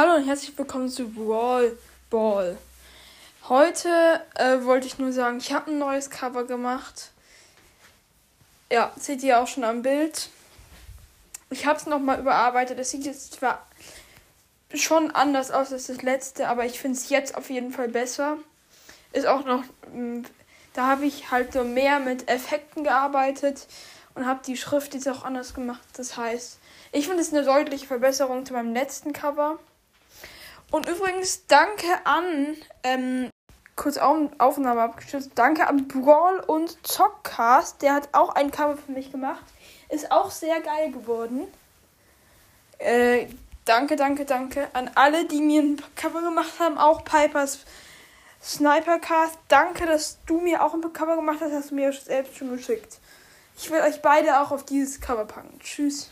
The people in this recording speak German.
Hallo und herzlich willkommen zu Brawl Ball. Heute äh, wollte ich nur sagen, ich habe ein neues Cover gemacht. Ja, seht ihr auch schon am Bild. Ich habe es nochmal überarbeitet. Es sieht jetzt zwar schon anders aus als das letzte, aber ich finde es jetzt auf jeden Fall besser. Ist auch noch, mm, da habe ich halt so mehr mit Effekten gearbeitet und habe die Schrift jetzt auch anders gemacht. Das heißt, ich finde es eine deutliche Verbesserung zu meinem letzten Cover. Und übrigens, danke an, ähm, kurz Aufnahme abgestürzt, danke an Brawl und Zockcast, der hat auch ein Cover für mich gemacht. Ist auch sehr geil geworden. Äh, danke, danke, danke an alle, die mir ein Cover gemacht haben, auch Pipers Snipercast. Danke, dass du mir auch ein Cover gemacht hast, hast du mir selbst schon geschickt. Ich will euch beide auch auf dieses Cover packen. Tschüss.